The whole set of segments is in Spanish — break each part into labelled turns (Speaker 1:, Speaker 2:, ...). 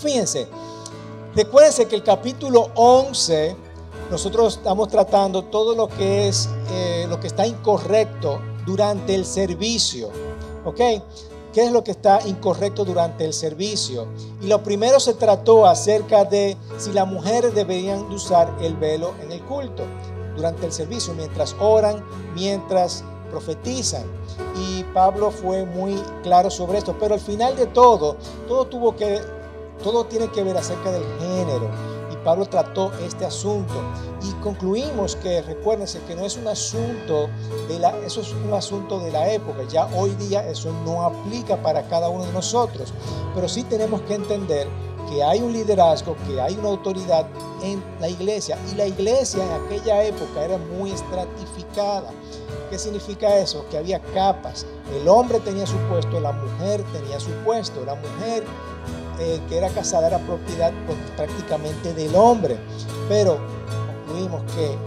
Speaker 1: Fíjense, recuérdense que el capítulo 11, nosotros estamos tratando todo lo que es, eh, lo que está incorrecto durante el servicio. ¿Ok? ¿Qué es lo que está incorrecto durante el servicio? Y lo primero se trató acerca de si las mujeres deberían usar el velo en el culto durante el servicio, mientras oran, mientras profetizan. Y Pablo fue muy claro sobre esto, pero al final de todo, todo tuvo que todo tiene que ver acerca del género. Pablo trató este asunto y concluimos que recuérdense que no es un asunto de la eso es un asunto de la época, ya hoy día eso no aplica para cada uno de nosotros, pero sí tenemos que entender que hay un liderazgo, que hay una autoridad en la iglesia y la iglesia en aquella época era muy estratificada. ¿Qué significa eso? Que había capas. El hombre tenía su puesto, la mujer tenía su puesto. La mujer eh, que era casada era propiedad pues, prácticamente del hombre. Pero concluimos que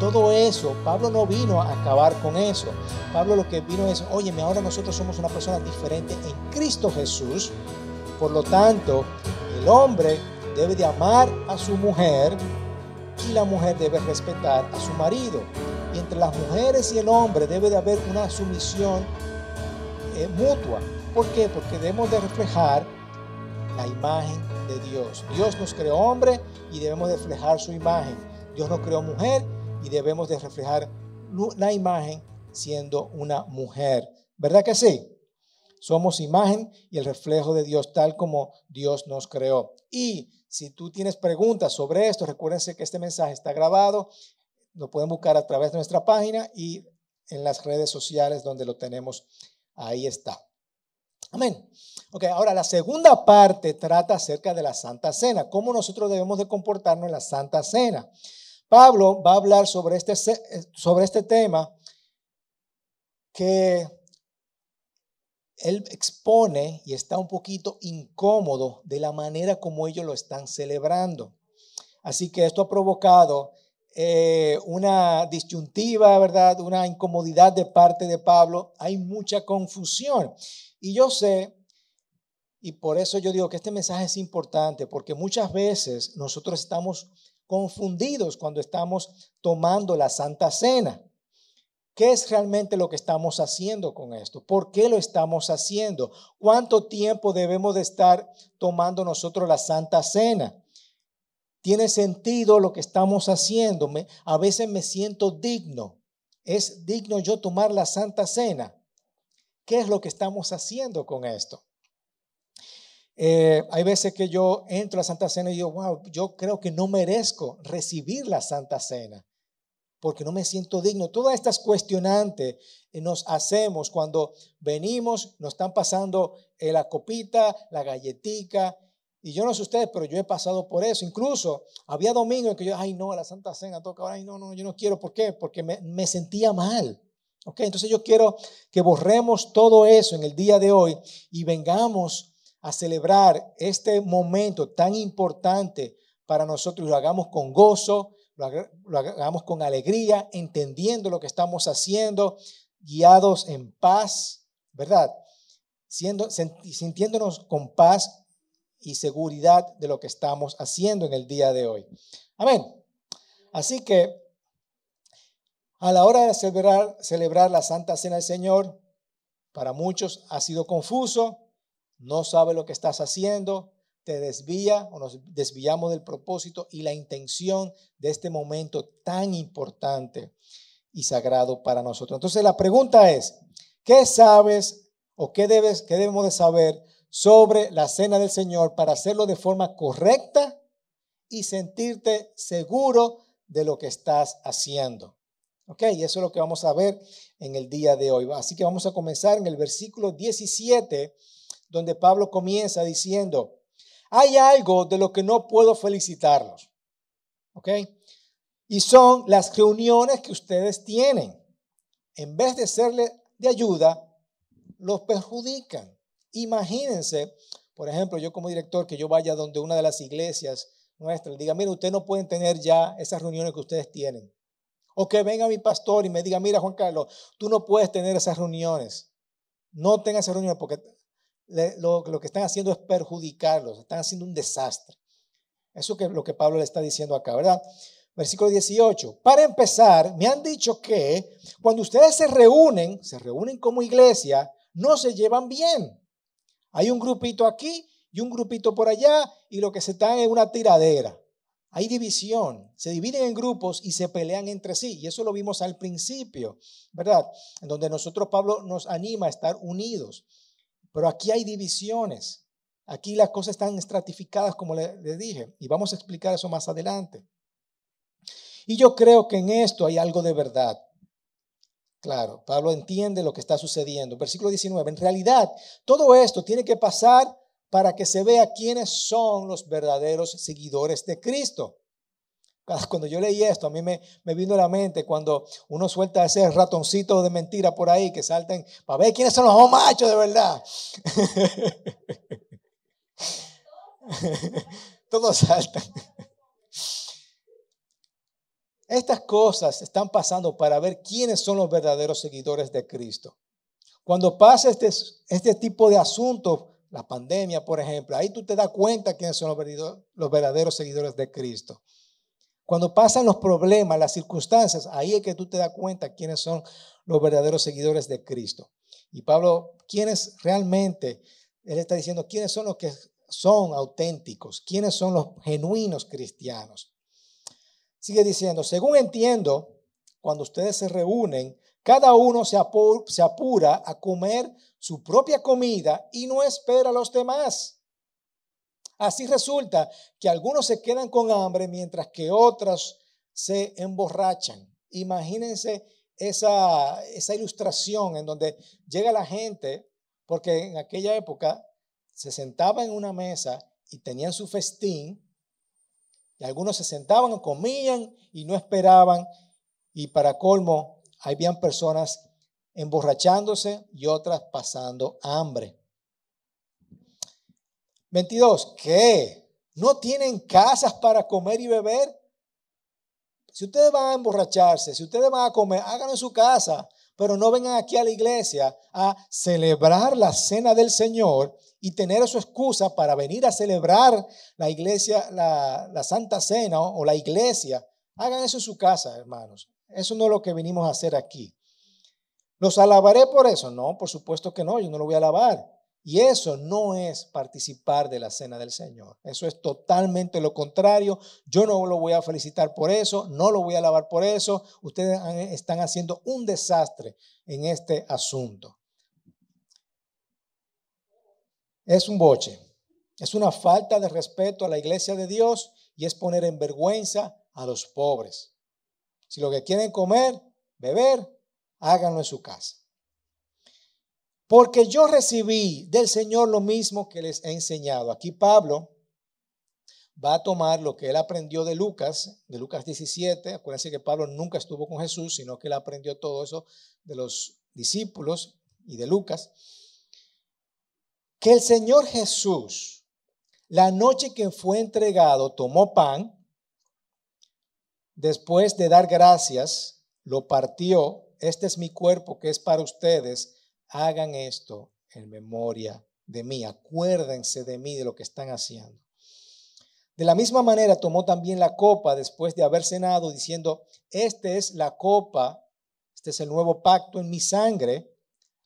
Speaker 1: todo eso, Pablo no vino a acabar con eso. Pablo lo que vino es, oye, ahora nosotros somos una persona diferente en Cristo Jesús. Por lo tanto, el hombre debe de amar a su mujer y la mujer debe respetar a su marido. Y entre las mujeres y el hombre debe de haber una sumisión eh, mutua. ¿Por qué? Porque debemos de reflejar la imagen de Dios. Dios nos creó hombre y debemos de reflejar su imagen. Dios nos creó mujer y debemos de reflejar la imagen siendo una mujer. ¿Verdad que sí? Somos imagen y el reflejo de Dios tal como Dios nos creó. Y si tú tienes preguntas sobre esto, recuérdense que este mensaje está grabado. Lo pueden buscar a través de nuestra página y en las redes sociales donde lo tenemos. Ahí está. Amén. Ok, ahora la segunda parte trata acerca de la Santa Cena, cómo nosotros debemos de comportarnos en la Santa Cena. Pablo va a hablar sobre este, sobre este tema que él expone y está un poquito incómodo de la manera como ellos lo están celebrando. Así que esto ha provocado eh, una disyuntiva, ¿verdad? Una incomodidad de parte de Pablo. Hay mucha confusión. Y yo sé, y por eso yo digo que este mensaje es importante, porque muchas veces nosotros estamos confundidos cuando estamos tomando la Santa Cena. ¿Qué es realmente lo que estamos haciendo con esto? ¿Por qué lo estamos haciendo? ¿Cuánto tiempo debemos de estar tomando nosotros la Santa Cena? ¿Tiene sentido lo que estamos haciendo? a veces me siento digno. ¿Es digno yo tomar la Santa Cena? ¿Qué es lo que estamos haciendo con esto? Eh, hay veces que yo entro a la Santa Cena y digo, wow, yo creo que no merezco recibir la Santa Cena porque no me siento digno. Todas estas cuestionantes nos hacemos cuando venimos, nos están pasando eh, la copita, la galletica. Y yo no sé ustedes, pero yo he pasado por eso. Incluso había domingo en que yo, ay, no, la Santa Cena toca ay, no, no, yo no quiero. ¿Por qué? Porque me sentía mal. Ok, entonces yo quiero que borremos todo eso en el día de hoy y vengamos a celebrar este momento tan importante para nosotros y lo hagamos con gozo, lo hagamos con alegría, entendiendo lo que estamos haciendo, guiados en paz, ¿verdad? Sintiéndonos con paz y seguridad de lo que estamos haciendo en el día de hoy. Amén. Así que a la hora de celebrar, la Santa Cena del Señor, para muchos ha sido confuso, no sabe lo que estás haciendo, te desvía o nos desviamos del propósito y la intención de este momento tan importante y sagrado para nosotros. Entonces la pregunta es, ¿qué sabes o qué, debes, qué debemos de saber sobre la cena del Señor para hacerlo de forma correcta y sentirte seguro de lo que estás haciendo? Ok, y eso es lo que vamos a ver en el día de hoy. Así que vamos a comenzar en el versículo 17, donde Pablo comienza diciendo, hay algo de lo que no puedo felicitarlos. ¿Ok? Y son las reuniones que ustedes tienen. En vez de serle de ayuda, los perjudican. Imagínense, por ejemplo, yo como director, que yo vaya donde una de las iglesias nuestras, diga, mire, ustedes no pueden tener ya esas reuniones que ustedes tienen. O que venga mi pastor y me diga, mira Juan Carlos, tú no puedes tener esas reuniones. No tengas esas reuniones porque lo, que están haciendo es perjudicarlos, están haciendo un desastre. Eso es lo que Pablo le está diciendo acá, ¿verdad? Versículo 18. Para empezar, me han dicho que cuando ustedes se reúnen, se reúnen como iglesia, no se llevan bien. Hay un grupito aquí y un grupito por allá y lo que se está es una tiradera. Hay división, se dividen en grupos y se pelean entre sí. Y eso lo vimos al principio, ¿verdad? En donde nosotros, Pablo, nos anima a estar unidos. Pero aquí hay divisiones. Aquí las cosas están estratificadas, como les dije. Y vamos a explicar eso más adelante. Y yo creo que en esto hay algo de verdad. Claro, Pablo entiende lo que está sucediendo. Versículo 19. En realidad, todo esto tiene que pasar para que se vea quiénes son los verdaderos seguidores de Cristo. Cuando yo leí esto, a mí me, vino a la mente cuando uno suelta ese ratoncito de mentira por ahí que salten para ver quiénes son los machos de verdad. Todos saltan. Estas cosas están pasando para ver quiénes son los verdaderos seguidores de Cristo. Cuando pasa este, este tipo de asuntos, la pandemia, por ejemplo, ahí tú te das cuenta quiénes son los verdaderos, seguidores de Cristo. Cuando pasan los problemas, las circunstancias, ahí es que tú te das cuenta quiénes son los verdaderos seguidores de Cristo. Y Pablo, quiénes realmente, él está diciendo quiénes son los que son auténticos, quiénes son los genuinos cristianos. Sigue diciendo, según entiendo, cuando ustedes se reúnen, cada uno se, apura a comer su propia comida y no espera a los demás. Así resulta que algunos se quedan con hambre mientras que otros se emborrachan. Imagínense esa, esa ilustración en donde llega la gente, porque en aquella época se sentaba en una mesa y tenían su festín, y algunos se sentaban, comían y no esperaban, y para colmo, habían personas emborrachándose y otras pasando hambre. 22. ¿Qué? ¿No tienen casas para comer y beber? Si ustedes van a emborracharse, si ustedes van a comer, háganlo en su casa, pero no vengan aquí a la iglesia a celebrar la cena del Señor y tener su excusa para venir a celebrar la iglesia, la, la Santa Cena o la iglesia. Hagan eso en su casa, hermanos. Eso no es lo que venimos a hacer aquí. ¿Los alabaré por eso? No, por supuesto que no, yo no lo voy a alabar. Y eso no es participar de la cena del Señor. Eso es totalmente lo contrario. Yo no lo voy a felicitar por eso, no lo voy a alabar por eso. Ustedes están haciendo un desastre en este asunto. Es un boche. Es una falta de respeto a la iglesia de Dios y es poner en vergüenza a los pobres. Si lo que quieren comer, beber, háganlo en su casa. Porque yo recibí del Señor lo mismo que les he enseñado. Aquí Pablo va a tomar lo que él aprendió de Lucas, de Lucas 17. Acuérdense que Pablo nunca estuvo con Jesús, sino que él aprendió todo eso de los discípulos y de Lucas. Que el Señor Jesús, la noche que fue entregado, tomó pan, después de dar gracias, lo partió. Este es mi cuerpo que es para ustedes hagan esto en memoria de mí, acuérdense de mí, de lo que están haciendo. De la misma manera tomó también la copa después de haber cenado, diciendo, esta es la copa, este es el nuevo pacto en mi sangre,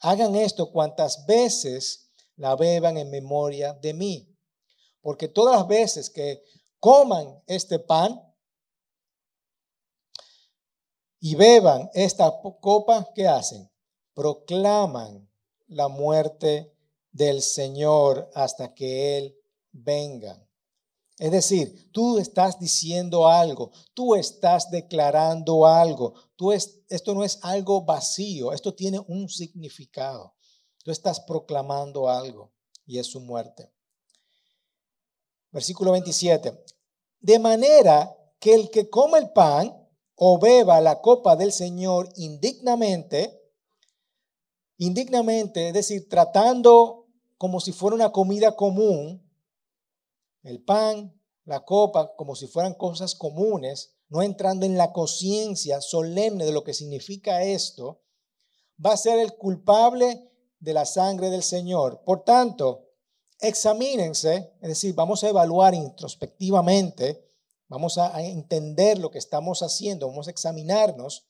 Speaker 1: hagan esto cuantas veces la beban en memoria de mí. Porque todas las veces que coman este pan y beban esta copa, ¿qué hacen? proclaman la muerte del Señor hasta que Él venga. Es decir, tú estás diciendo algo, tú estás declarando algo, tú esto no es algo vacío, esto tiene un significado. Tú estás proclamando algo y es su muerte. Versículo 27. De manera que el que come el pan o beba la copa del Señor indignamente, indignamente, es decir, tratando como si fuera una comida común, el pan, la copa, como si fueran cosas comunes, no entrando en la conciencia solemne de lo que significa esto, va a ser el culpable de la sangre del Señor. Por tanto, examínense, es decir, vamos a evaluar introspectivamente, vamos a entender lo que estamos haciendo, vamos a examinarnos.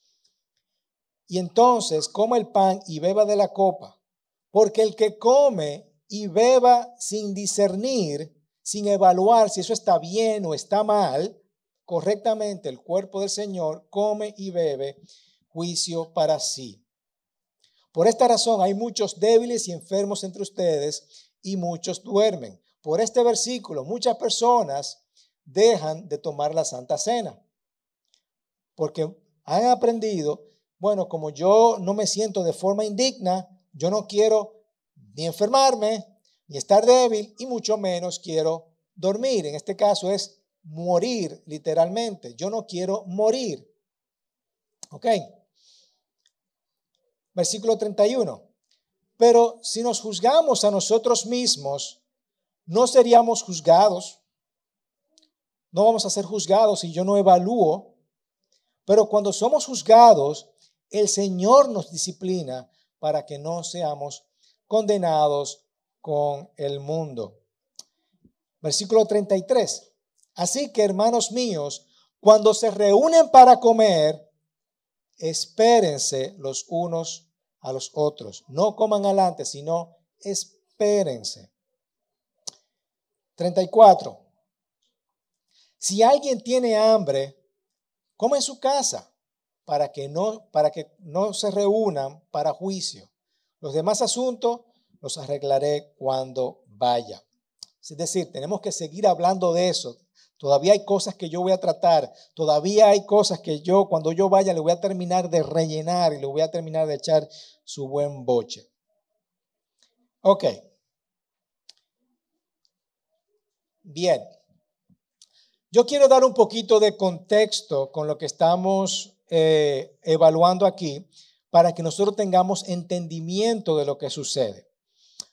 Speaker 1: Y entonces coma el pan y beba de la copa, porque el que come y beba sin discernir, sin evaluar si eso está bien o está mal, correctamente el cuerpo del Señor come y bebe juicio para sí. Por esta razón hay muchos débiles y enfermos entre ustedes y muchos duermen. Por este versículo, muchas personas dejan de tomar la Santa Cena porque han aprendido, bueno, como yo no me siento de forma indigna, yo no quiero ni enfermarme, ni estar débil, y mucho menos quiero dormir. En este caso es morir literalmente. Yo no quiero morir. ¿Ok? Versículo 31. Pero si nos juzgamos a nosotros mismos, no seríamos juzgados. No vamos a ser juzgados si yo no evalúo. Pero cuando somos juzgados, el Señor nos disciplina para que no seamos condenados con el mundo. Versículo 33. Así que, hermanos míos, cuando se reúnen para comer, espérense los unos a los otros. No coman adelante, sino espérense. 34. Si alguien tiene hambre, come en su casa para que no, para que no se reúnan para juicio. Los demás asuntos los arreglaré cuando vaya. Es decir, tenemos que seguir hablando de eso. Todavía hay cosas que yo voy a tratar. Todavía hay cosas que yo, cuando yo vaya, le voy a terminar de rellenar y le voy a terminar de echar su buen boche. Ok. Bien. Yo quiero dar un poquito de contexto con lo que estamos eh, evaluando aquí para que nosotros tengamos entendimiento de lo que sucede.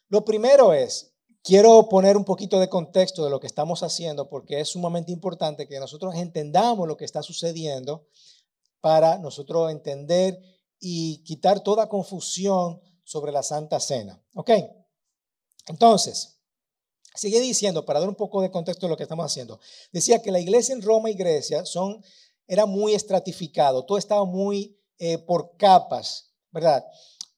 Speaker 1: Lo primero es, Quiero poner un poquito de contexto de lo que estamos haciendo porque es sumamente importante que nosotros entendamos lo que está sucediendo para nosotros entender y quitar toda confusión sobre la Santa Cena. ¿Ok? Entonces, sigue diciendo, para dar un poco de contexto de lo que estamos haciendo, decía que la iglesia en Roma y Grecia era muy estratificado, todo estaba muy eh, por capas, ¿verdad?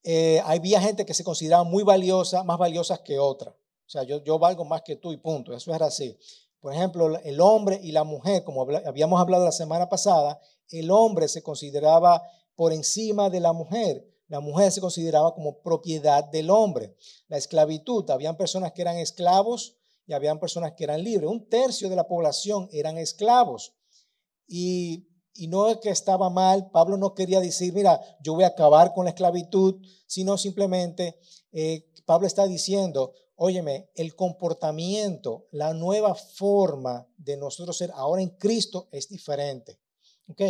Speaker 1: Eh, había gente que se consideraba muy valiosa, más valiosas que otra. O sea, yo, yo valgo más que tú y punto. Eso era así. Por ejemplo, el hombre y la mujer, como habíamos hablado la semana pasada, el hombre se consideraba por encima de la mujer. La mujer se consideraba como propiedad del hombre. La esclavitud, habían personas que eran esclavos y habían personas que eran libres. Un tercio de la población eran esclavos. Y, no es que estaba mal, Pablo no quería decir, mira, yo voy a acabar con la esclavitud, sino simplemente eh, Pablo está diciendo, óyeme, el comportamiento, la nueva forma de nosotros ser ahora en Cristo es diferente. ¿Ok?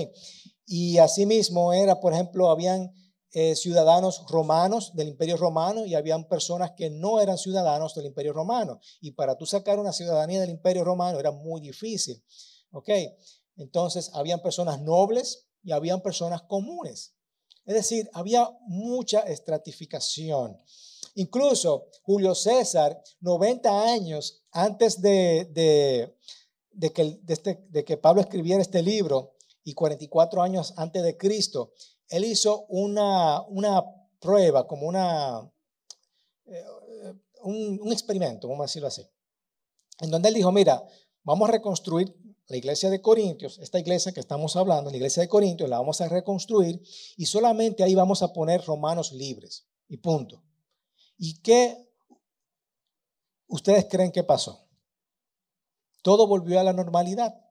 Speaker 1: Y asimismo era, por ejemplo, habían eh, ciudadanos romanos del imperio romano y habían personas que no eran ciudadanos del imperio romano. Y para tú sacar una ciudadanía del imperio romano era muy difícil. ¿Ok? Entonces, habían personas nobles y habían personas comunes. Es decir, había mucha estratificación. Incluso Julio César, 90 años antes de, que, este, de que Pablo escribiera este libro y 44 años antes de Cristo, él hizo una, prueba, como una, eh, un, un, experimento, vamos a decirlo así, en donde él dijo, mira, vamos a reconstruir la iglesia de Corintios, esta iglesia que estamos hablando, la iglesia de Corintios, la vamos a reconstruir y solamente ahí vamos a poner romanos libres y punto. ¿Y qué ustedes creen que pasó? Todo volvió a la normalidad.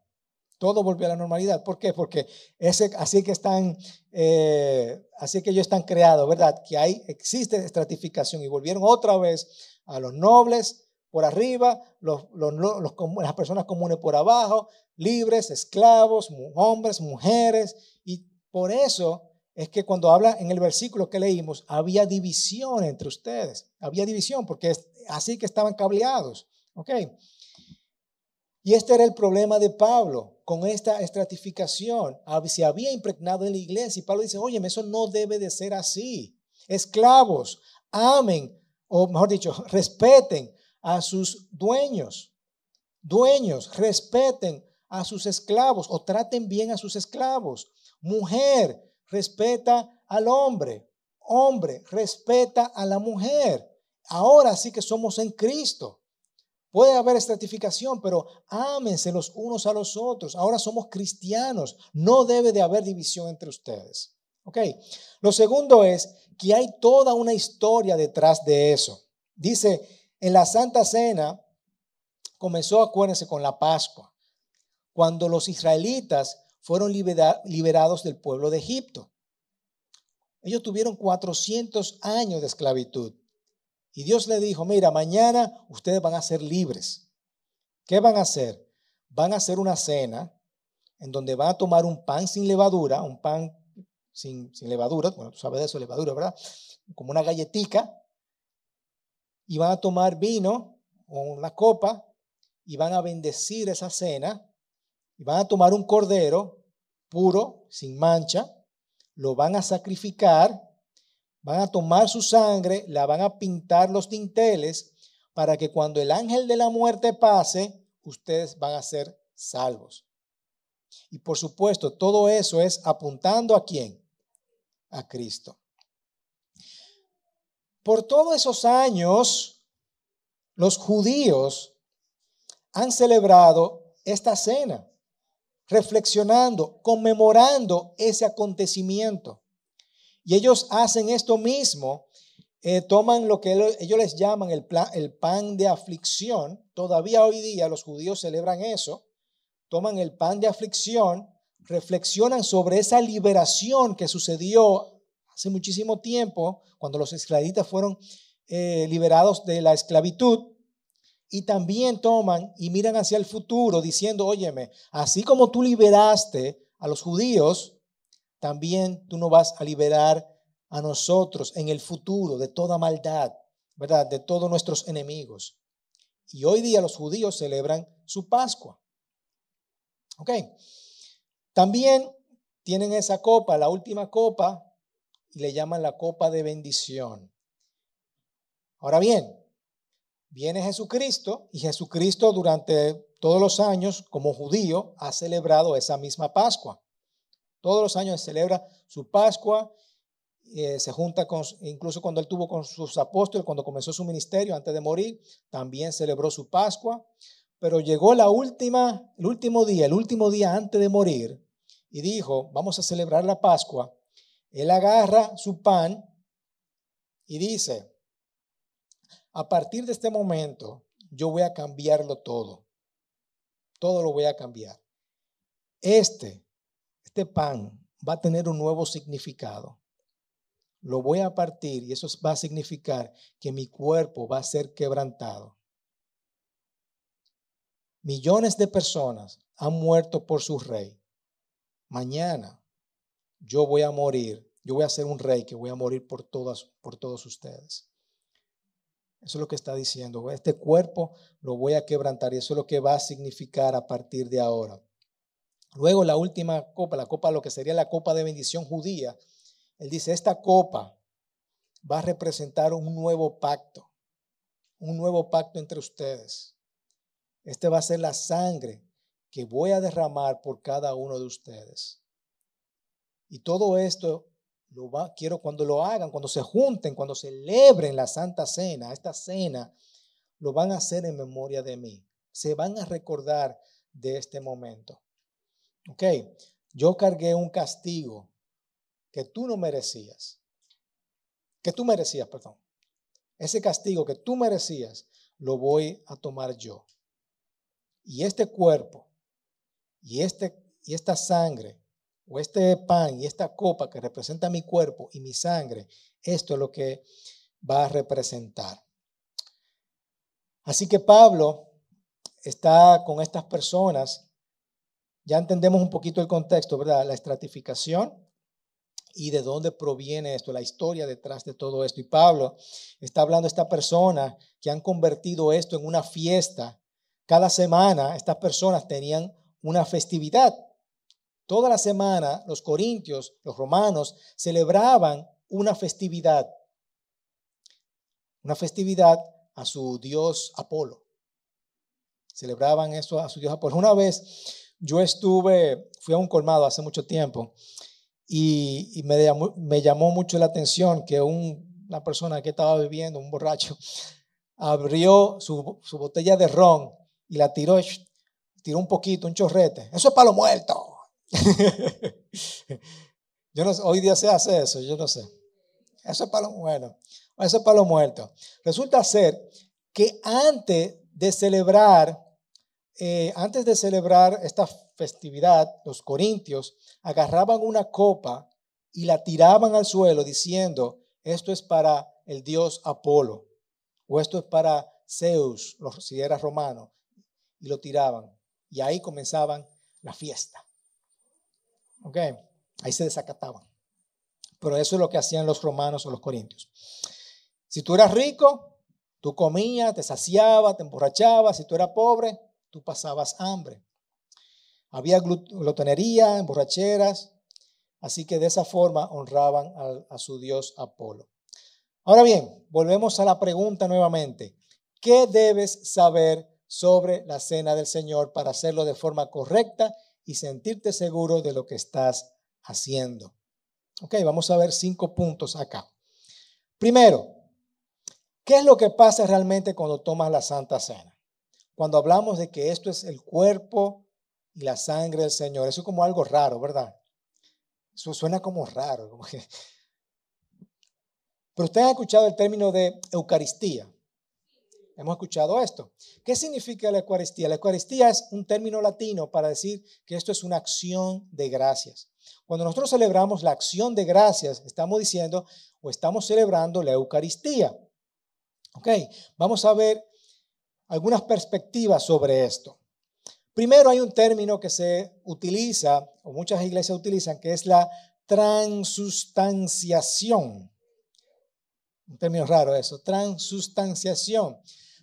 Speaker 1: Todo volvió a la normalidad. ¿Por qué? Porque ese, así que están, eh, así que ellos están creados, ¿verdad? Que hay, existe estratificación y volvieron otra vez a los nobles por arriba, los, las personas comunes por abajo, libres, esclavos, hombres, mujeres. Y por eso es que cuando habla en el versículo que leímos, había división entre ustedes. Había división porque es así que estaban cableados. ¿Ok? Y este era el problema de Pablo con esta estratificación. Se había impregnado en la iglesia y Pablo dice, oye, eso no debe de ser así. Esclavos, amen, o mejor dicho, respeten a sus dueños. Dueños, respeten a sus esclavos o traten bien a sus esclavos. Mujer, respeta al hombre. Hombre, respeta a la mujer. Ahora sí que somos en Cristo. Puede haber estratificación, pero ámense los unos a los otros. Ahora somos cristianos. No debe de haber división entre ustedes. ¿Ok? Lo segundo es que hay toda una historia detrás de eso. Dice, en la Santa Cena comenzó, acuérdense, con la Pascua, cuando los israelitas fueron liberados del pueblo de Egipto. Ellos tuvieron 400 años de esclavitud. Y Dios le dijo, mira, mañana ustedes van a ser libres. ¿Qué van a hacer? Van a hacer una cena en donde van a tomar un pan sin levadura, un pan sin, levadura, bueno, tú sabes de eso, levadura, ¿verdad? Como una galletica, y van a tomar vino o una copa y van a bendecir esa cena, y van a tomar un cordero puro, sin mancha, lo van a sacrificar van a tomar su sangre, la van a pintar los dinteles para que cuando el ángel de la muerte pase, ustedes van a ser salvos. Y por supuesto, todo eso es apuntando a quién? A Cristo. Por todos esos años, los judíos han celebrado esta cena, reflexionando, conmemorando ese acontecimiento. Y ellos hacen esto mismo, eh, toman lo que ellos les llaman el, pan de aflicción. Todavía hoy día los judíos celebran eso. Toman el pan de aflicción, reflexionan sobre esa liberación que sucedió hace muchísimo tiempo, cuando los israelitas fueron eh, liberados de la esclavitud. Y también toman y miran hacia el futuro diciendo, óyeme, así como tú liberaste a los judíos también tú no vas a liberar a nosotros en el futuro de toda maldad, ¿verdad? De todos nuestros enemigos. Y hoy día los judíos celebran su Pascua. ¿Ok? También tienen esa copa, la última copa, y le llaman la copa de bendición. Ahora bien, viene Jesucristo y Jesucristo durante todos los años como judío ha celebrado esa misma Pascua. Todos los años celebra su Pascua, eh, se junta con, incluso cuando él tuvo con sus apóstoles, cuando comenzó su ministerio antes de morir, también celebró su Pascua. Pero llegó la última, el último día, el último día antes de morir, y dijo, vamos a celebrar la Pascua. Él agarra su pan y dice, a partir de este momento, yo voy a cambiarlo todo. Todo lo voy a cambiar. Este este pan va a tener un nuevo significado. Lo voy a partir y eso va a significar que mi cuerpo va a ser quebrantado. Millones de personas han muerto por su rey. Mañana yo voy a morir. Yo voy a ser un rey que voy a morir por todas por todos ustedes. Eso es lo que está diciendo. Este cuerpo lo voy a quebrantar y eso es lo que va a significar a partir de ahora. Luego la última copa, la copa, lo que sería la copa de bendición judía, él dice, esta copa va a representar un nuevo pacto, un nuevo pacto entre ustedes. Este va a ser la sangre que voy a derramar por cada uno de ustedes. Y todo esto lo va, quiero cuando lo hagan, cuando se junten, cuando celebren la Santa Cena, esta cena, lo van a hacer en memoria de mí. Se van a recordar de este momento. Ok, yo cargué un castigo que tú no merecías. Que tú merecías, perdón. Ese castigo que tú merecías, lo voy a tomar yo. Y este cuerpo, y, este, y esta sangre, o este pan y esta copa que representa mi cuerpo y mi sangre, esto es lo que va a representar. Así que Pablo está con estas personas ya entendemos un poquito el contexto, ¿verdad? La estratificación y de dónde proviene esto, la historia detrás de todo esto. Y Pablo está hablando de esta persona que han convertido esto en una fiesta. Cada semana estas personas tenían una festividad. Toda la semana los corintios, los romanos, celebraban una festividad. una festividad a su dios Apolo. Celebraban eso a su dios Apolo. Una vez yo estuve, fui a un colmado hace mucho tiempo y, me, llamó, me, llamó, mucho la atención que una persona que estaba bebiendo, un borracho, abrió su, su botella de ron y la tiró, tiró un poquito, un chorrete. Eso es para los muertos. yo no hoy día se hace eso, yo no sé. Eso es para los bueno, eso es para los muertos. Resulta ser que antes de celebrar, eh, antes de celebrar esta festividad, los corintios agarraban una copa y la tiraban al suelo diciendo, esto es para el dios Apolo, o esto es para Zeus, si era romano, y lo tiraban. Y ahí comenzaban la fiesta. ¿Ok? Ahí se desacataban. Pero eso es lo que hacían los romanos o los corintios. Si tú eras rico, tú comías, te saciabas, te emborrachabas. Si tú eras pobre, tú pasabas hambre. Había glotonería, emborracheras. Así que de esa forma honraban a, a su dios Apolo. Ahora bien, volvemos a la pregunta nuevamente. ¿Qué debes saber sobre la cena del Señor para hacerlo de forma correcta y sentirte seguro de lo que estás haciendo? Ok, vamos a ver cinco puntos acá. Primero, ¿qué es lo que pasa realmente cuando tomas la Santa Cena? Cuando hablamos de que esto es el cuerpo y la sangre del Señor, eso es como algo raro, ¿verdad? Eso suena como raro. Pero ustedes han escuchado el término de Eucaristía. Hemos escuchado esto. ¿Qué significa la Eucaristía? La Eucaristía es un término latino para decir que esto es una acción de gracias. Cuando nosotros celebramos la acción de gracias, estamos diciendo o estamos celebrando la Eucaristía. Ok, vamos a ver algunas perspectivas sobre esto. Primero hay un término que se utiliza, o muchas iglesias utilizan, que es la transustanciación. Un término raro eso, transustanciación.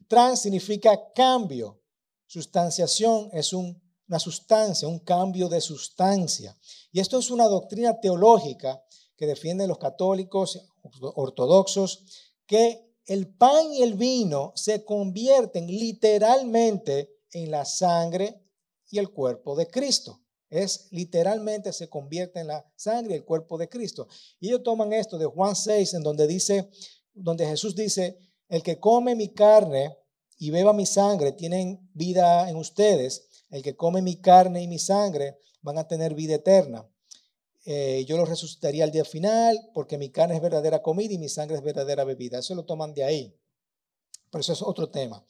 Speaker 1: Trans significa cambio. Sustanciación es una sustancia, un cambio de sustancia. Y esto es una doctrina teológica que defienden los católicos ortodoxos, que el pan y el vino se convierten literalmente en la sangre y el cuerpo de Cristo. Es literalmente se convierte en la sangre y el cuerpo de Cristo. Y ellos toman esto de Juan 6, en donde dice, donde Jesús dice, el que come mi carne y beba mi sangre tienen vida en ustedes. El que come mi carne y mi sangre van a tener vida eterna. Eh, yo los resucitaría al día final porque mi carne es verdadera comida y mi sangre es verdadera bebida. Eso lo toman de ahí. Pero eso es otro tema.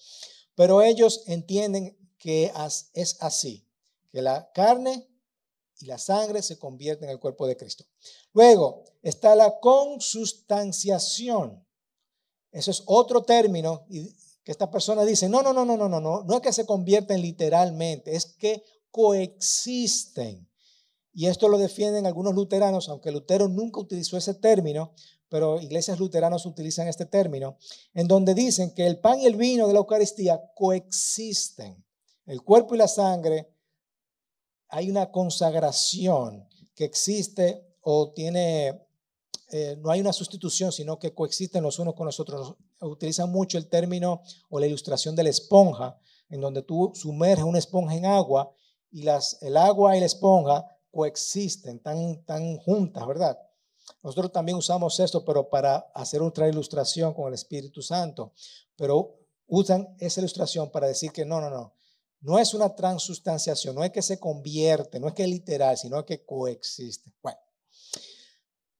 Speaker 1: Pero ellos entienden que es así, que la carne y la sangre se convierten en el cuerpo de Cristo. Luego está la consustanciación. Eso es otro término que esta persona dice, no, no, no, no, no, no, no, no es que se convierten literalmente, es que coexisten. Y esto lo defienden algunos luteranos, aunque Lutero nunca utilizó ese término, pero iglesias luteranas utilizan este término, en donde dicen que el pan y el vino de la Eucaristía coexisten. El cuerpo y la sangre, hay una consagración que existe o tiene eh, no hay una sustitución, sino que coexisten los unos con los otros. Utilizan mucho el término o la ilustración de la esponja, en donde tú sumerges una esponja en agua y las, el agua y la esponja coexisten, están, tan juntas, ¿verdad? Nosotros también usamos esto, pero para hacer otra ilustración con el Espíritu Santo. Pero usan esa ilustración para decir que no, no, no. No es una transustanciación, no es que se convierte, no es que es literal, sino que coexiste. Bueno,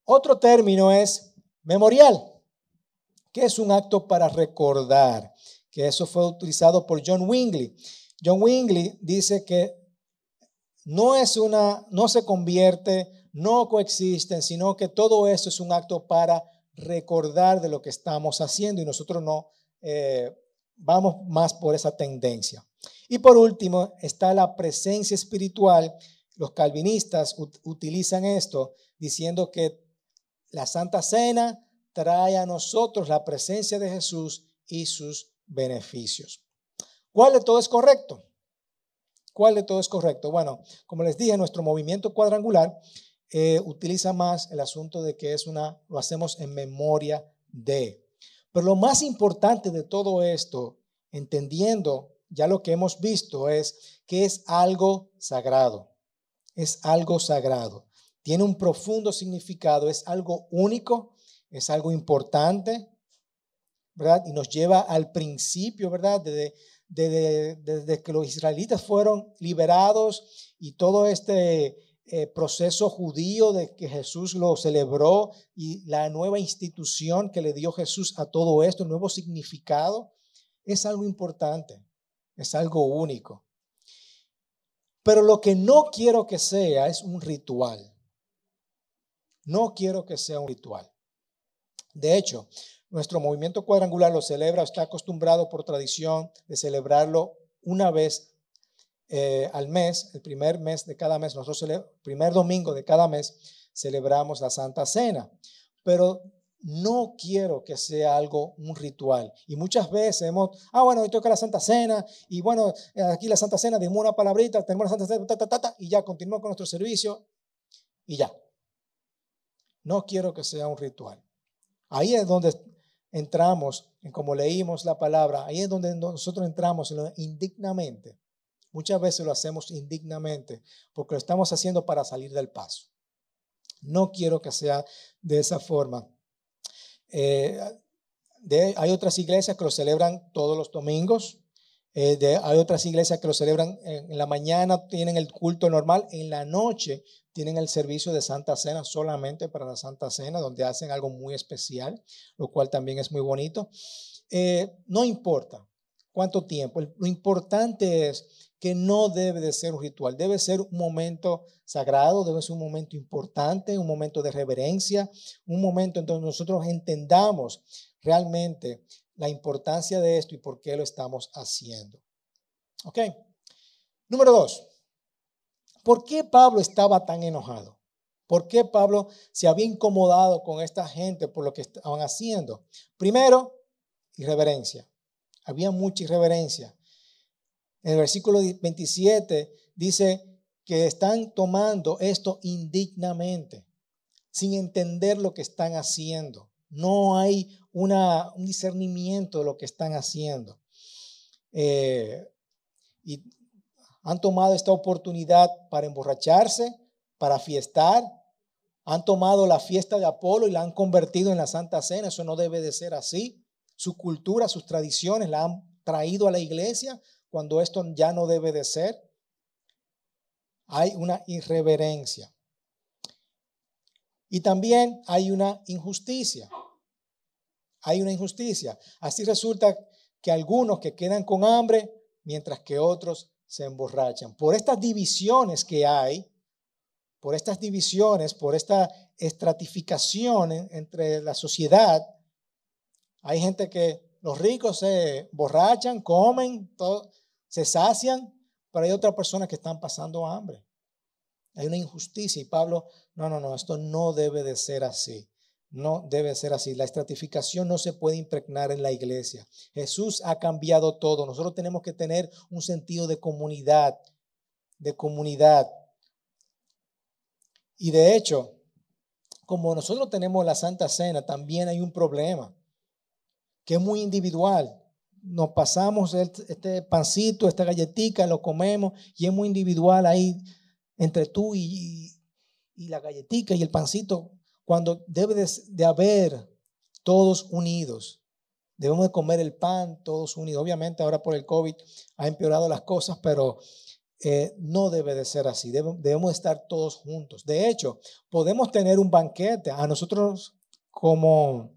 Speaker 1: otro término es memorial, que es un acto para recordar, que eso fue utilizado por John Wingley. John Wingley dice que no es una, no se convierte, no coexisten, sino que todo esto es un acto para recordar de lo que estamos haciendo y nosotros no eh, vamos más por esa tendencia. Y por último está la presencia espiritual. Los calvinistas utilizan esto diciendo que la Santa Cena trae a nosotros la presencia de Jesús y sus beneficios. ¿Cuál de todo es correcto? ¿Cuál de todo es correcto? Bueno, como les dije, nuestro movimiento cuadrangular eh, utiliza más el asunto de que es una, lo hacemos en memoria de. Pero lo más importante de todo esto, entendiendo ya lo que hemos visto, es que es algo sagrado. Es algo sagrado. Tiene un profundo significado, es algo único, es algo importante, ¿verdad? Y nos lleva al principio, ¿verdad? Desde, que los israelitas fueron liberados y todo este eh, proceso judío de que Jesús lo celebró y la nueva institución que le dio Jesús a todo esto, nuevo significado, es algo importante, es algo único. Pero lo que no quiero que sea es un ritual. No quiero que sea un ritual. De hecho, nuestro movimiento cuadrangular lo celebra, está acostumbrado por tradición de celebrarlo una vez eh, al mes, el primer mes de cada mes, nosotros el primer domingo de cada mes celebramos la Santa Cena. Pero no quiero que sea algo, un ritual. Y muchas veces hemos, ah, bueno, hoy toca la Santa Cena, y bueno, aquí la Santa Cena, dimos una palabrita, tenemos la Santa Cena, ta, ta, ta, y ya continuamos con nuestro servicio, y ya. No quiero que sea un ritual. Ahí es donde entramos, en como leímos la palabra, ahí es donde nosotros entramos indignamente. Muchas veces lo hacemos indignamente porque lo estamos haciendo para salir del paso. No quiero que sea de esa forma. Eh, hay otras iglesias que lo celebran todos los domingos. Eh, hay otras iglesias que lo celebran en, la mañana, tienen el culto normal, en la noche tienen el servicio de Santa Cena solamente para la Santa Cena, donde hacen algo muy especial, lo cual también es muy bonito. Eh, no importa cuánto tiempo, lo importante es que no debe de ser un ritual, debe ser un momento sagrado, debe ser un momento importante, un momento de reverencia, un momento en donde nosotros entendamos realmente la importancia de esto y por qué lo estamos haciendo. ¿Ok? Número dos, ¿por qué Pablo estaba tan enojado? ¿Por qué Pablo se había incomodado con esta gente por lo que estaban haciendo? Primero, irreverencia. Había mucha irreverencia. En el versículo 27 dice que están tomando esto indignamente, sin entender lo que están haciendo. No hay una, un discernimiento de lo que están haciendo. Eh, y han tomado esta oportunidad para emborracharse, para fiestar. Han tomado la fiesta de Apolo y la han convertido en la Santa Cena. Eso no debe de ser así. Su cultura, sus tradiciones la han traído a la iglesia cuando esto ya no debe de ser. Hay una irreverencia. Y también hay una injusticia hay una injusticia. Así resulta que algunos que quedan con hambre, mientras que otros se emborrachan. Por estas divisiones que hay, por estas divisiones, por esta estratificación entre la sociedad, hay gente que los ricos se borrachan, comen, se sacian, pero hay otras personas que están pasando hambre. Hay una injusticia y Pablo, no, no, no, esto no debe de ser así. No debe ser así. La estratificación no se puede impregnar en la iglesia. Jesús ha cambiado todo. Nosotros tenemos que tener un sentido de comunidad, de comunidad. Y de hecho, como nosotros tenemos la Santa Cena, también hay un problema que es muy individual. Nos pasamos este pancito, esta galletita, lo comemos y es muy individual ahí entre tú y, la galletita y el pancito cuando debe de, haber todos unidos. Debemos de comer el pan todos unidos. Obviamente ahora por el COVID ha empeorado las cosas, pero eh, no debe de ser así. Debemos, debemos estar todos juntos. De hecho, podemos tener un banquete. A nosotros como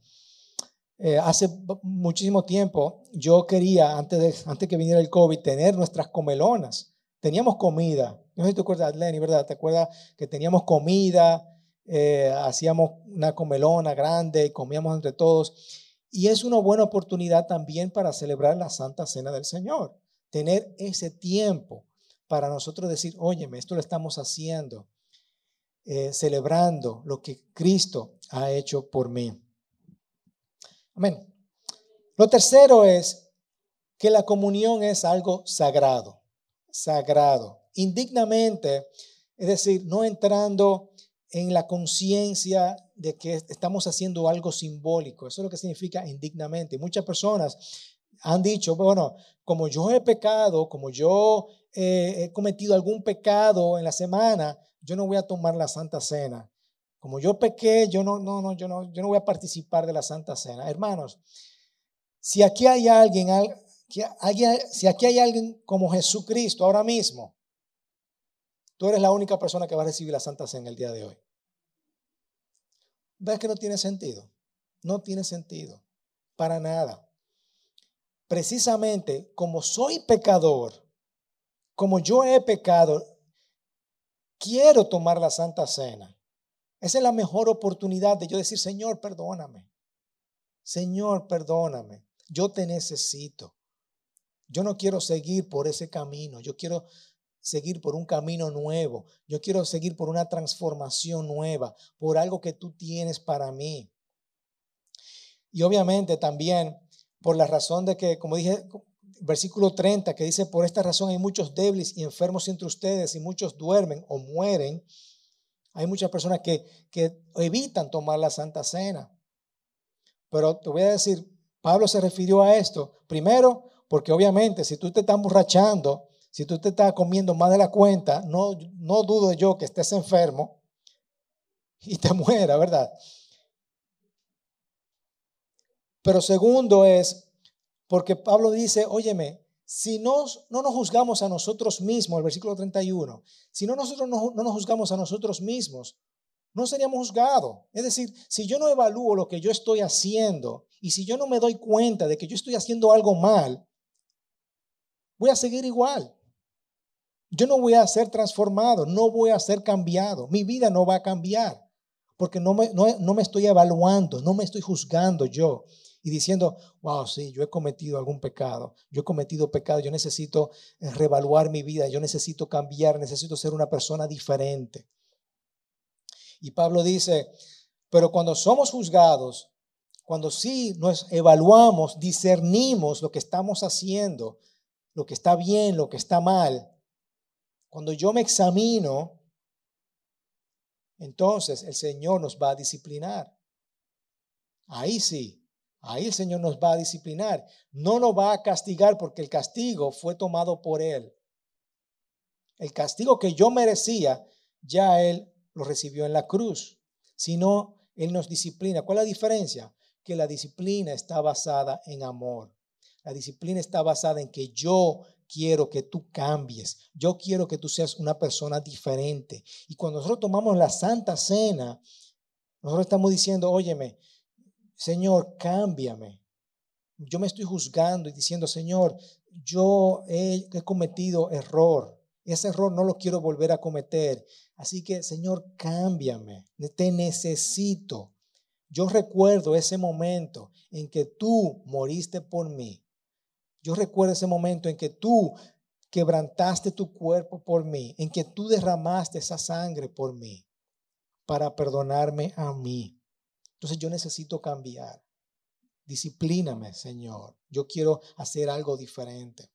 Speaker 1: eh, hace muchísimo tiempo, yo quería, antes, de, antes que viniera el COVID, tener nuestras comelonas. Teníamos comida. No sé si te acuerdas, Lenny, ¿verdad? ¿Te acuerdas que teníamos comida? Eh, hacíamos una comelona grande y comíamos entre todos. Y es una buena oportunidad también para celebrar la Santa Cena del Señor. Tener ese tiempo para nosotros decir, óyeme, esto lo estamos haciendo, eh, celebrando lo que Cristo ha hecho por mí. Amén. Lo tercero es que la comunión es algo sagrado, sagrado, indignamente, es decir, no entrando en la conciencia de que estamos haciendo algo simbólico. Eso es lo que significa indignamente. Muchas personas han dicho, bueno, como yo he pecado, como yo he cometido algún pecado en la semana, yo no voy a tomar la Santa Cena. Como yo pequé, yo no, no, no, yo no, yo no voy a participar de la Santa Cena. Hermanos, si aquí hay alguien, si aquí hay alguien como Jesucristo ahora mismo, tú eres la única persona que va a recibir la Santa Cena el día de hoy. ¿Ves que no tiene sentido? No tiene sentido. Para nada. Precisamente como soy pecador, como yo he pecado, quiero tomar la Santa Cena. Esa es la mejor oportunidad de yo decir, Señor, perdóname. Señor, perdóname. Yo te necesito. Yo no quiero seguir por ese camino. Yo quiero seguir por un camino nuevo. Yo quiero seguir por una transformación nueva, por algo que tú tienes para mí. Y obviamente también por la razón de que, como dije, versículo 30, que dice, por esta razón hay muchos débiles y enfermos entre ustedes y muchos duermen o mueren. Hay muchas personas que, que evitan tomar la Santa Cena. Pero te voy a decir, Pablo se refirió a esto, primero, porque obviamente si tú te estás borrachando, si tú te estás comiendo más de la cuenta, no, no dudo yo que estés enfermo y te muera, ¿verdad? Pero segundo es, porque Pablo dice, óyeme, si no, no nos juzgamos a nosotros mismos, el versículo 31, si no nosotros no, no nos juzgamos a nosotros mismos, no seríamos juzgados. Es decir, si yo no evalúo lo que yo estoy haciendo y si yo no me doy cuenta de que yo estoy haciendo algo mal, voy a seguir igual. Yo no voy a ser transformado, no voy a ser cambiado. Mi vida no va a cambiar porque no me, no, me estoy evaluando, no me estoy juzgando yo y diciendo, wow, sí, yo he cometido algún pecado, yo he cometido pecado, yo necesito eh, reevaluar mi vida, yo necesito cambiar, necesito ser una persona diferente. Y Pablo dice, pero cuando somos juzgados, cuando sí nos evaluamos, discernimos lo que estamos haciendo, lo que está bien, lo que está mal, cuando yo me examino, entonces el Señor nos va a disciplinar. Ahí sí, ahí el Señor nos va a disciplinar. No nos va a castigar porque el castigo fue tomado por Él. El castigo que yo merecía, ya Él lo recibió en la cruz. Si no, Él nos disciplina. ¿Cuál es la diferencia? Que la disciplina está basada en amor. La disciplina está basada en que yo quiero que tú cambies. Yo quiero que tú seas una persona diferente. Y cuando nosotros tomamos la Santa Cena, nosotros estamos diciendo, óyeme, Señor, cámbiame. Yo me estoy juzgando y diciendo, Señor, yo he, he cometido error. Ese error no lo quiero volver a cometer. Así que, Señor, cámbiame. Te necesito. Yo recuerdo ese momento en que tú moriste por mí yo recuerdo ese momento en que tú quebrantaste tu cuerpo por mí, en que tú derramaste esa sangre por mí para perdonarme a mí. Entonces yo necesito cambiar. Disciplíname, Señor. Yo quiero hacer algo diferente.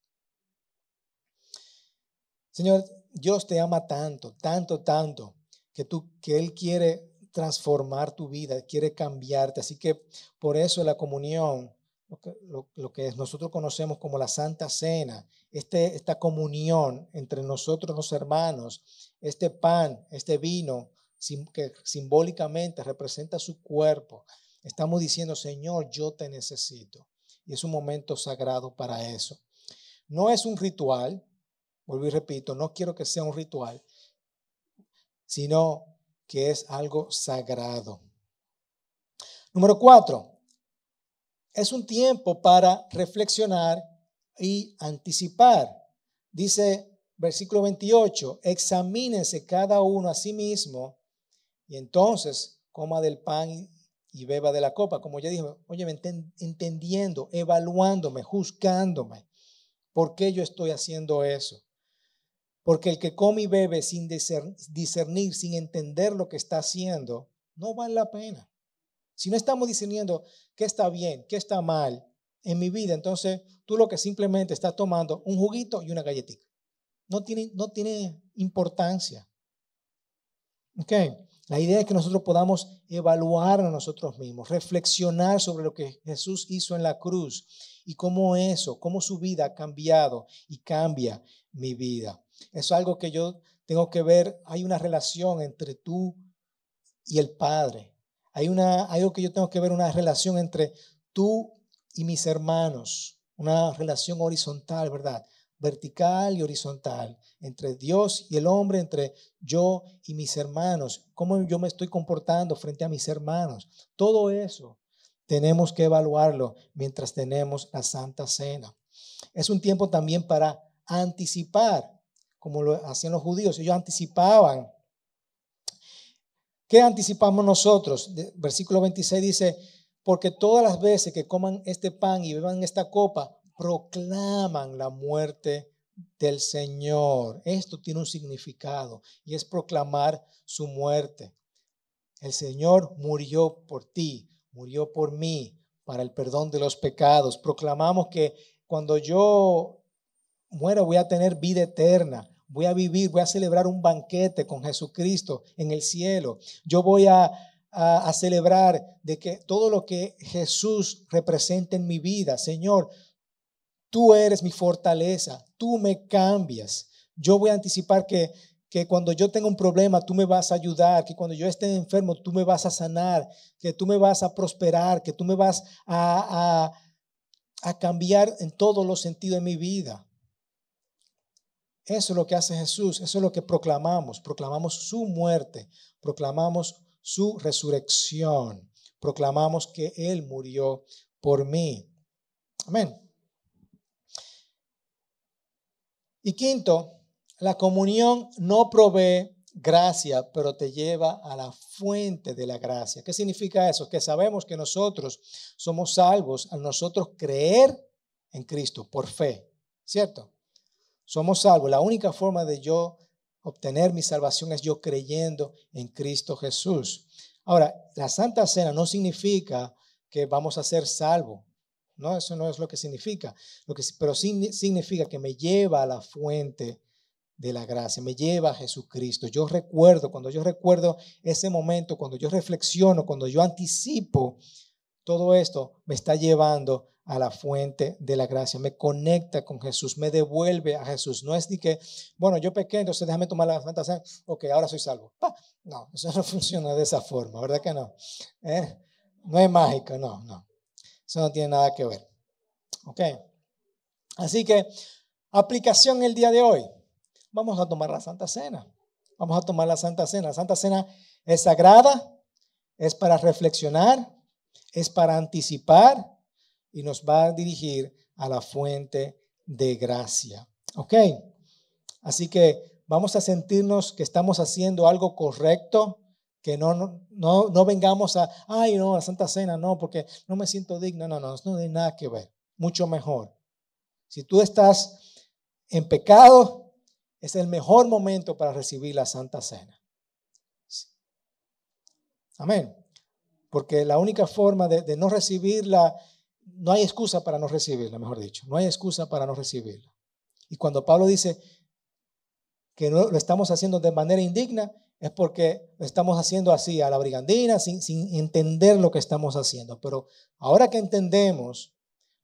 Speaker 1: Señor, Dios te ama tanto, tanto, tanto, que, tú, que Él quiere transformar tu vida, quiere cambiarte. Así que por eso la comunión lo que, nosotros conocemos como la Santa Cena, este, esta comunión entre nosotros los hermanos, este pan, este vino, que simbólicamente representa su cuerpo, estamos diciendo, Señor, yo te necesito. Y es un momento sagrado para eso. No es un ritual, vuelvo y repito, no quiero que sea un ritual, sino que es algo sagrado. Número cuatro, es un tiempo para reflexionar y anticipar. Dice versículo 28, examínense cada uno a sí mismo y entonces coma del pan y beba de la copa. Como ya dije, oye, entendiendo, evaluándome, juzgándome. ¿Por qué yo estoy haciendo eso? Porque el que come y bebe sin discernir, sin entender lo que está haciendo, no vale la pena. Si no estamos discerniendo qué está bien, qué está mal en mi vida, entonces tú lo que simplemente estás tomando un juguito y una galletita. No tiene, no tiene importancia. Ok, La idea es que nosotros podamos evaluar a nosotros mismos, reflexionar sobre lo que Jesús hizo en la cruz y cómo eso, cómo su vida ha cambiado y cambia mi vida. Es algo que yo tengo que ver, hay una relación entre tú y el Padre. Hay una, algo que yo tengo que ver, una relación entre tú y mis hermanos, una relación horizontal, ¿verdad? Vertical y horizontal, entre Dios y el hombre, entre yo y mis hermanos, cómo yo me estoy comportando frente a mis hermanos. Todo eso tenemos que evaluarlo mientras tenemos la Santa Cena. Es un tiempo también para anticipar, como lo hacían los judíos. Ellos anticipaban. ¿Qué anticipamos nosotros? Versículo 26 dice, porque todas las veces que coman este pan y beban esta copa, proclaman la muerte del Señor. Esto tiene un significado y es proclamar su muerte. El Señor murió por ti, murió por mí para el perdón de los pecados. Proclamamos que cuando yo muera voy a tener vida eterna, voy a vivir, voy a celebrar un banquete con Jesucristo en el cielo. Yo voy a, a, celebrar de que todo lo que Jesús representa en mi vida, Señor, tú eres mi fortaleza, tú me cambias. Yo voy a anticipar que que cuando yo tenga un problema, tú me vas a ayudar, que cuando yo esté enfermo, tú me vas a sanar, que tú me vas a prosperar, que tú me vas a, a, cambiar en todos los sentidos de mi vida. Eso es lo que hace Jesús, eso es lo que proclamamos. Proclamamos su muerte, proclamamos su resurrección, proclamamos que Él murió por mí. Amén. Y quinto, la comunión no provee gracia, pero te lleva a la fuente de la gracia. ¿Qué significa eso? Que sabemos que nosotros somos salvos al nosotros creer en Cristo por fe, ¿cierto? Somos salvos. La única forma de yo obtener mi salvación es yo creyendo en Cristo Jesús. Ahora, la Santa Cena no significa que vamos a ser salvos. No, eso no es lo que significa. Lo que, pero significa que me lleva a la fuente de la gracia, me lleva a Jesucristo. Yo recuerdo, cuando yo recuerdo ese momento, cuando yo reflexiono, cuando yo anticipo, todo esto me está llevando a la fuente de la gracia, me conecta con Jesús, me devuelve a Jesús. No es de que, bueno, yo pequé, entonces déjame tomar la Santa Cena, ok, ahora soy salvo. No, eso no funciona de esa forma, ¿verdad que no? ¿Eh? No es mágico, no, no. Eso no tiene nada que ver. Ok. Así que, aplicación el día de hoy vamos a tomar la Santa Cena. Vamos a tomar la Santa Cena. La Santa Cena es sagrada, es para reflexionar, es para anticipar y nos va a dirigir a la fuente de gracia. ¿Ok? Así que vamos a sentirnos que estamos haciendo algo correcto, que no, no, no, vengamos a, ay, no, la Santa Cena, no, porque no me siento digno. No, no, no tiene nada que ver. Mucho mejor. Si tú estás en pecado, es el mejor momento para recibir la Santa Cena. Amén. Porque la única forma de, no recibirla, no hay excusa para no recibirla, mejor dicho. No hay excusa para no recibirla. Y cuando Pablo dice que no, lo estamos haciendo de manera indigna, es porque lo estamos haciendo así, a la brigandina, sin, entender lo que estamos haciendo. Pero ahora que entendemos,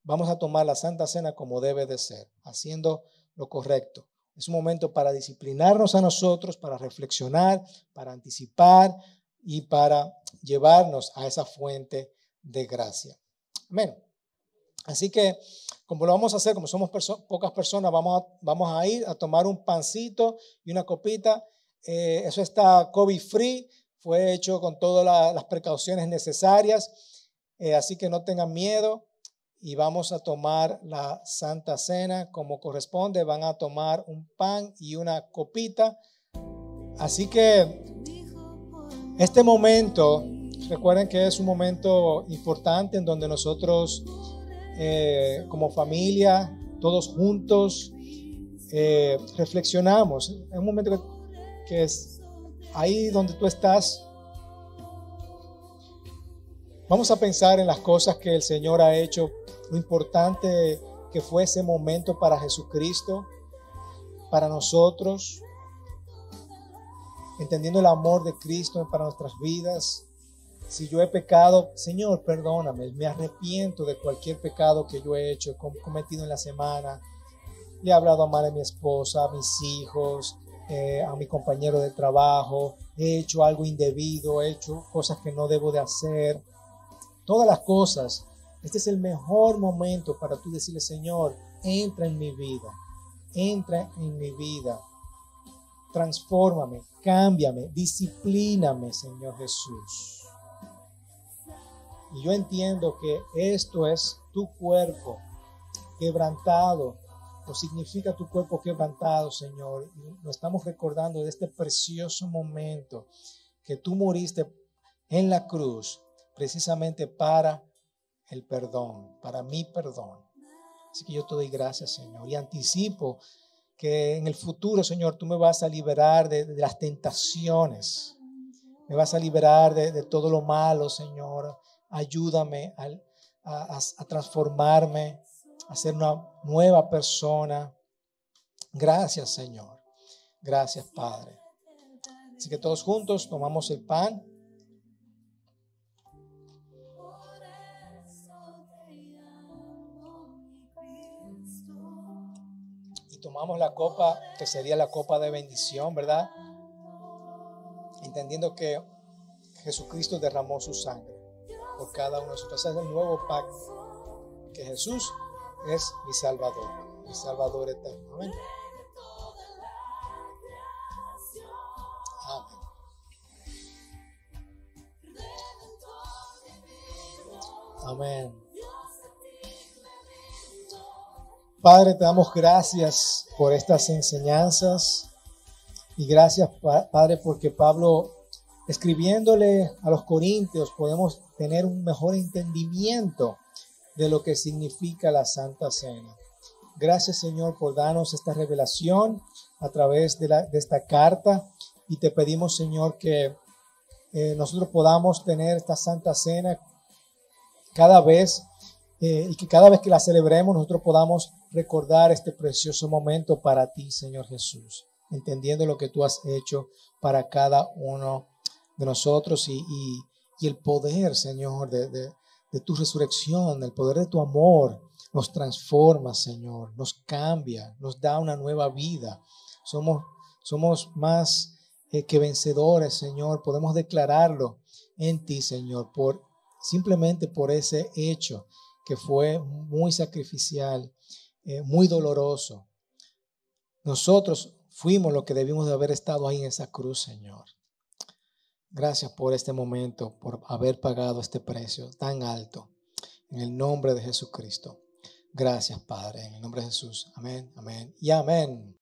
Speaker 1: vamos a tomar la Santa Cena como debe de ser, haciendo lo correcto. Es un momento para disciplinarnos a nosotros, para reflexionar, para anticipar y para llevarnos a esa fuente de gracia. Amén. Así que, como lo vamos a hacer, como somos pocas personas, vamos a, vamos a ir a tomar un pancito y una copita. Eh, eso está COVID free, fue hecho con todas las precauciones necesarias, eh, así que no tengan miedo y vamos a tomar la Santa Cena como corresponde. Van a tomar un pan y una copita. Así que este momento, recuerden que es un momento importante en donde nosotros eh, como familia, todos juntos, eh, reflexionamos. Es un momento que, que es ahí donde tú estás, Vamos a pensar en las cosas que el Señor ha hecho, lo importante que fue ese momento para Jesucristo, para nosotros. entendiendo el amor de Cristo para nuestras vidas. Si yo he pecado, Señor, perdóname. Me arrepiento de cualquier pecado que yo he hecho, he cometido en la semana. Le he hablado mal a mi esposa, a mis hijos, eh, a mi compañero de trabajo. He hecho algo indebido, he hecho cosas que no debo de hacer. Todas las cosas. Este es el mejor momento para tú decirle, Señor, entra en mi vida. Entra en mi vida transfórmame, cámbiame, disciplíname, Señor Jesús. Y yo entiendo que esto es tu cuerpo quebrantado, o significa tu cuerpo quebrantado, Señor. Y lo estamos recordando de este precioso momento que tú moriste en la cruz precisamente para el perdón, para mi perdón. Así que yo te doy gracias, Señor, y anticipo que en el futuro, Señor, tú me vas a liberar de, las tentaciones, me vas a liberar de, todo lo malo, Señor. Ayúdame a, transformarme, a ser una nueva persona. Gracias, Señor. Gracias, Padre. Así que todos juntos tomamos el pan. tomamos la copa, que sería la copa de bendición, ¿verdad? Entendiendo que Jesucristo derramó su sangre por cada uno de nosotros. es el nuevo pacto, que Jesús es mi Salvador, mi Salvador eterno. Amén. Amén. Amén. Padre, te damos gracias por estas enseñanzas y gracias, Padre, porque Pablo, escribiéndole a los corintios, podemos tener un mejor entendimiento de lo que significa la Santa Cena. Gracias, Señor, por darnos esta revelación a través de, esta carta y te pedimos, Señor, que eh, nosotros podamos tener esta Santa Cena cada vez eh, y que cada vez que la celebremos nosotros podamos recordar este precioso momento para ti, Señor Jesús, entendiendo lo que tú has hecho para cada uno de nosotros y, el poder, Señor, de, tu resurrección, el poder de tu amor, nos transforma, Señor, nos cambia, nos da una nueva vida. Somos, somos más eh, que vencedores, Señor. Podemos declararlo en ti, Señor, por simplemente por ese hecho que fue muy sacrificial, eh, muy doloroso. Nosotros fuimos lo que debimos de haber estado ahí en esa cruz, Señor. Gracias por este momento, por haber pagado este precio tan alto. En el nombre de Jesucristo. Gracias, Padre. En el nombre de Jesús. Amén, amén y amén.